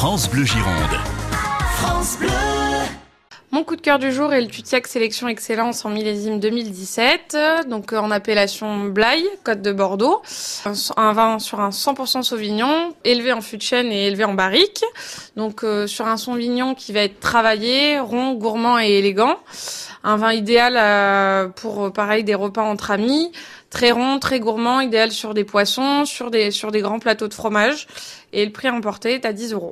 France Bleu Gironde. France Bleu. Mon coup de cœur du jour est le Tutiac Sélection Excellence en millésime 2017, donc euh, en appellation Blaye, Côte de Bordeaux. Un vin sur un 100% Sauvignon, élevé en fût de chêne et élevé en barrique. Donc euh, sur un Sauvignon qui va être travaillé, rond, gourmand et élégant. Un vin idéal euh, pour pareil des repas entre amis, très rond, très gourmand, idéal sur des poissons, sur des sur des grands plateaux de fromage. Et le prix emporté est à 10 euros.